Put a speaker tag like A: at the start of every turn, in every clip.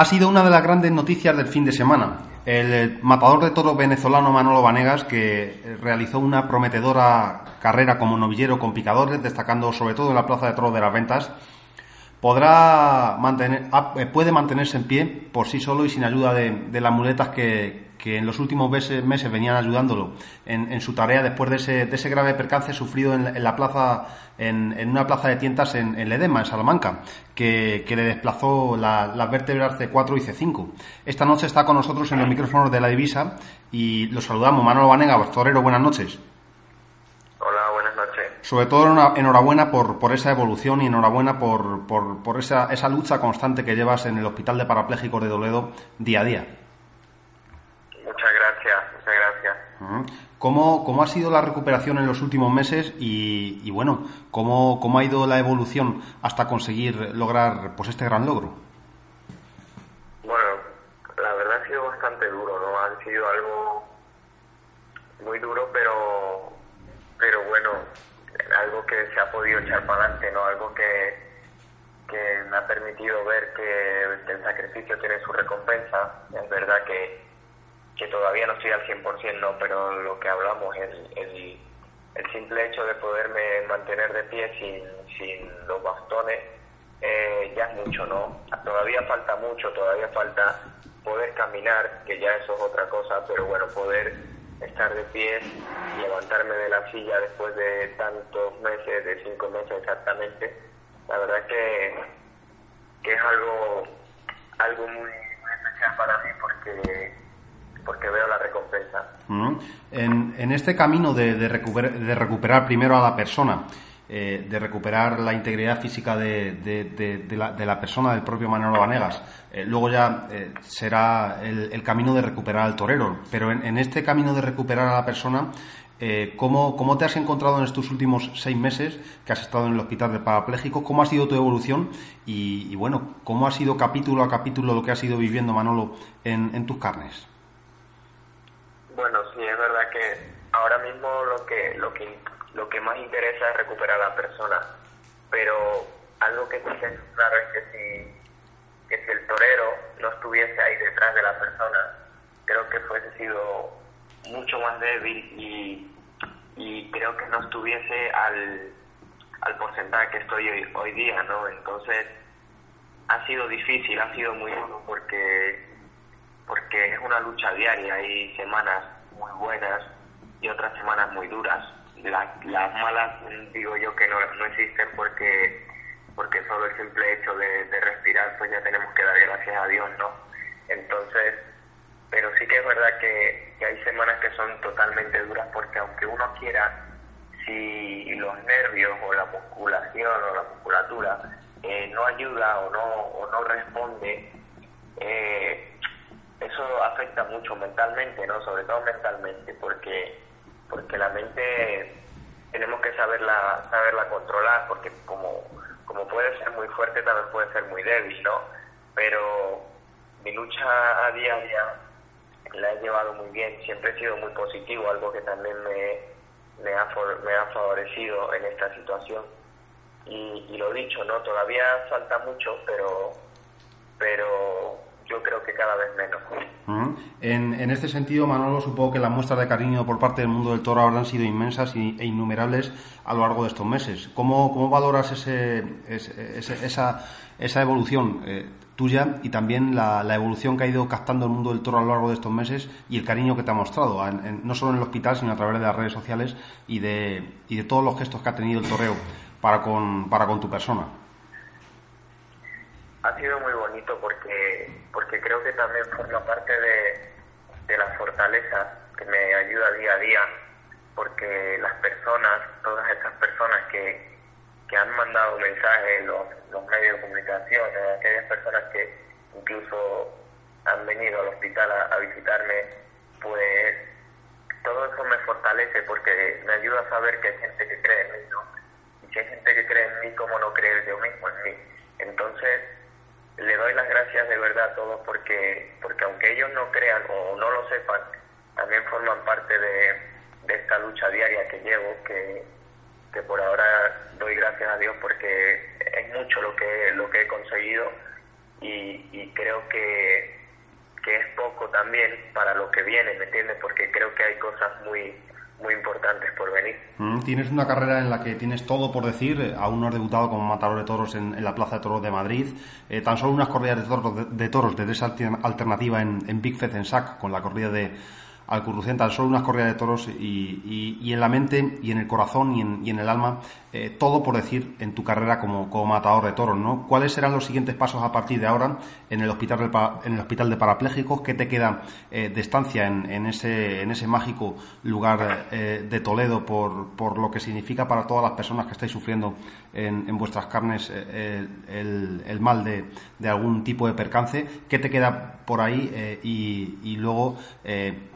A: ha sido una de las grandes noticias del fin de semana. El matador de toros venezolano Manolo Vanegas, que realizó una prometedora carrera como novillero con picadores, destacando sobre todo en la Plaza de Toros de las Ventas, podrá mantener, ah, puede mantenerse en pie por sí solo y sin ayuda de las muletas que, que en los últimos meses, venían ayudándolo en, su tarea después de ese, de ese grave percance sufrido en, la plaza, en, una plaza de tientas en, Ledema, en Salamanca, que, le desplazó las vértebras C4 y C5. Esta noche está con nosotros en los micrófonos de la divisa y lo saludamos. Manolo Vanega, torero, buenas noches. Sobre todo enhorabuena por, por esa evolución y enhorabuena por, por, por esa, esa lucha constante que llevas en el Hospital de Parapléjicos de Toledo día a día. ¿Cómo, ¿Cómo, ha sido la recuperación en los últimos meses y, bueno, ¿cómo, cómo, ha ido la evolución hasta conseguir lograr pues este gran logro?
B: Bueno, la verdad ha sido bastante duro, ¿no? Ha sido algo muy duro, pero, pero bueno, algo que se ha podido echar para adelante, ¿no? Algo que, que me ha permitido ver que el sacrificio tiene su recompensa. Es verdad que que todavía no estoy al 100%, no, pero lo que hablamos, el, el, el simple hecho de poderme mantener de pie sin, sin los bastones, eh, ya es mucho, ¿no? Todavía falta mucho, todavía falta poder caminar, que ya eso es otra cosa, pero bueno, poder estar de pie, levantarme de la silla después de tantos meses, de cinco meses exactamente, la verdad que, que es algo, algo muy especial para mí porque porque veo la recompensa.
A: en, este camino de, recuperar, primero a la persona, eh, de recuperar la integridad física de, la, persona, del propio Manolo Vanegas, eh, luego ya eh, será el, camino de recuperar al torero. Pero en, este camino de recuperar a la persona, ¿cómo, te has encontrado en estos últimos seis meses que has estado en el hospital de parapléjicos? ¿Cómo ha sido tu evolución? Y, bueno, ¿cómo ha sido capítulo a capítulo lo que has ido viviendo, Manolo, en tus carnes?
B: Bueno, sí, es verdad que ahora mismo lo que, lo que, lo que más interesa es recuperar a la persona, pero algo que sí es claro es que si, que si el torero no estuviese ahí detrás de la persona, creo que fuese sido mucho más débil y, y creo que no estuviese al, al porcentaje que estoy hoy, hoy día, ¿no? Entonces, ha sido difícil, ha sido muy duro porque porque es una lucha diaria, hay semanas muy buenas y otras semanas muy duras. Las malas digo yo que no, no existen porque porque solo el simple hecho de, respirar pues ya tenemos que dar gracias a Dios, ¿no? Entonces, pero sí que es verdad que, hay semanas que son totalmente duras porque aunque uno quiera, si los nervios o la musculación o la musculatura eh, no ayuda o no, o no responde, eh, eso afecta mucho mentalmente, ¿no? Sobre todo mentalmente, porque porque la mente tenemos que saberla saberla controlar, porque como como puede ser muy fuerte también puede ser muy débil, ¿no? Pero mi lucha a día a día la he llevado muy bien, siempre he sido muy positivo, algo que también me, me, ha, me ha favorecido en esta situación. Y, y lo dicho, ¿no? Todavía falta mucho, pero pero yo creo que cada vez menos.
A: en, este sentido, Manolo, supongo que las muestras de cariño por parte del mundo del toro habrán sido inmensas e innumerables a lo largo de estos meses. ¿Cómo, cómo valoras ese, esa, esa, evolución eh, tuya y también la, evolución que ha ido captando el mundo del toro a lo largo de estos meses y el cariño que te ha mostrado, no solo en el hospital, sino a través de las redes sociales y de, y de todos los gestos que ha tenido el toreo para con, para con tu persona?
B: Ha sido muy bonito porque, porque creo que también forma parte de, de la fortaleza que me ayuda día a día, porque las personas, todas esas personas que, que han mandado mensajes los, los medios de comunicación, aquellas personas que incluso han venido al hospital a, visitarme, pues todo eso me fortalece porque me ayuda a saber que hay gente que cree en mí, ¿no? Y que hay gente que cree en mí como no cree yo mismo en mí. Entonces, le doy las gracias de verdad a todos porque, porque aunque ellos no crean o no lo sepan, también forman parte de, esta lucha diaria que llevo, que, que por ahora doy gracias a Dios porque es mucho lo que, lo que he conseguido y, y creo que, que es poco también para lo que viene, ¿me entiendes? Porque creo que hay cosas muy muy importantes por venir.
A: Mm, tienes una carrera en la que tienes todo por decir, eh, aún no has debutado como matador de toros en, la Plaza de Toros de Madrid, eh, tan solo unas corridas de toros de, toros de esa alternativa en, en Big Fez en SAC, con la corrida de al tan solo unas corridas de toros y, y, en la mente y en el corazón y en, y en el alma, eh, todo por decir en tu carrera como, como, matador de toros, ¿no? ¿Cuáles serán los siguientes pasos a partir de ahora en el hospital, en el hospital de parapléjicos? ¿Qué te queda eh, de estancia en, en, ese, en ese mágico lugar eh, de Toledo por, por lo que significa para todas las personas que estáis sufriendo en, en vuestras carnes el, el, mal de, de, algún tipo de percance? ¿Qué te queda por ahí? y, y, luego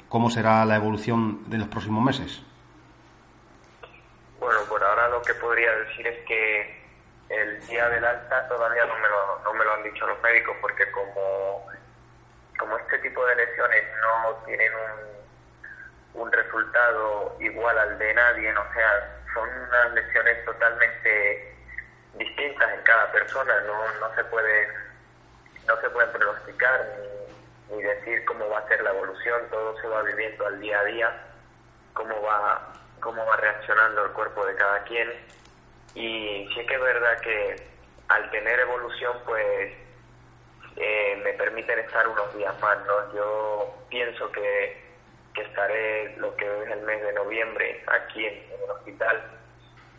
A: cómo será la evolución de los próximos meses?
B: Bueno, por ahora lo que podría decir es que el día del alta todavía no me lo, no me lo han dicho los médicos porque como, como este tipo de lesiones no tienen un, un resultado igual al de nadie, o sea, son unas lesiones totalmente distintas en cada persona, no, no se puede no se pueden pronosticar ni ni decir cómo va a ser la evolución, todo se va viviendo al día a día, cómo va, cómo va reaccionando el cuerpo de cada quien. Y sí que es verdad que al tener evolución, pues eh, me permiten estar unos días más, ¿no? Yo pienso que, que estaré lo que es el mes de noviembre aquí en, el hospital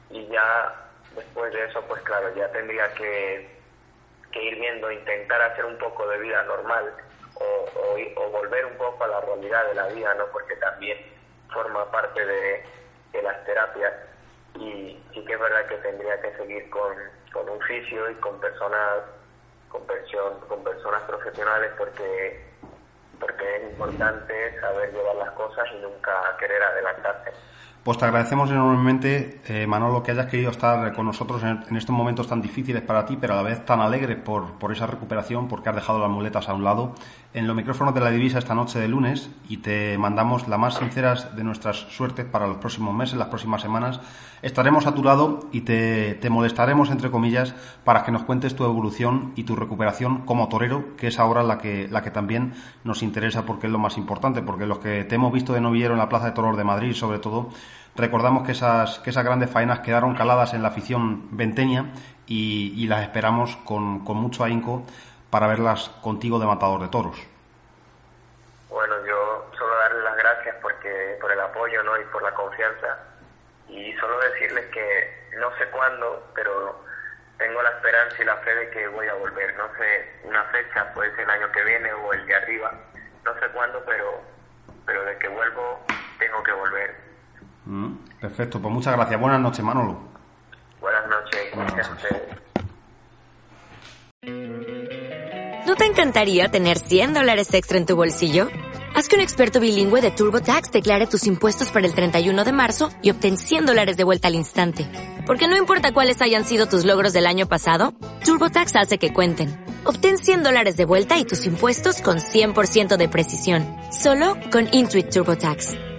B: y ya después de eso, pues claro, ya tendría que, ir viendo, intentar hacer un poco de vida normal o, volver un poco a la realidad de la vida, ¿no? Porque también forma parte de, las terapias y sí que es verdad que tendría que seguir con, con un fisio y con personas con, con personas profesionales porque porque es importante saber llevar las cosas y nunca querer adelantarse.
A: Pues te agradecemos enormemente, eh, Manolo, que hayas querido estar con nosotros en, estos momentos tan difíciles para ti, pero a la vez tan alegres por, por, esa recuperación, porque has dejado las muletas a un lado, en los micrófonos de la divisa esta noche de lunes y te mandamos la más sinceras de nuestras suertes para los próximos meses, las próximas semanas. Estaremos a tu lado y te, te molestaremos, entre comillas, para que nos cuentes tu evolución y tu recuperación como torero, que es ahora la que, la que también nos interesa porque es lo más importante, porque los que te hemos visto de novillero en la Plaza de Toros de Madrid, sobre todo, Recordamos que esas, que esas grandes faenas quedaron caladas en la afición venteña y, las esperamos con, con, mucho ahínco para verlas contigo de matador de toros.
B: Bueno, yo solo darles las gracias porque por el apoyo ¿no? y por la confianza y solo decirles que no sé cuándo, pero tengo la esperanza y la fe de que voy a volver. No sé una fecha, puede ser el año que viene o el de arriba, no sé cuándo, pero, pero de que vuelvo tengo que volver
A: perfecto, pues muchas gracias. Buenas noches, Manolo.
B: Buenas noches. Buenas noches.
C: ¿No te encantaría tener 100 dólares extra en tu bolsillo? Haz que un experto bilingüe de TurboTax declare tus impuestos para el 31 de marzo y obtén 100 dólares de vuelta al instante. Porque no importa cuáles hayan sido tus logros del año pasado, TurboTax hace que cuenten. Obtén 100 dólares de vuelta y tus impuestos con 100% de precisión. Solo con Intuit TurboTax.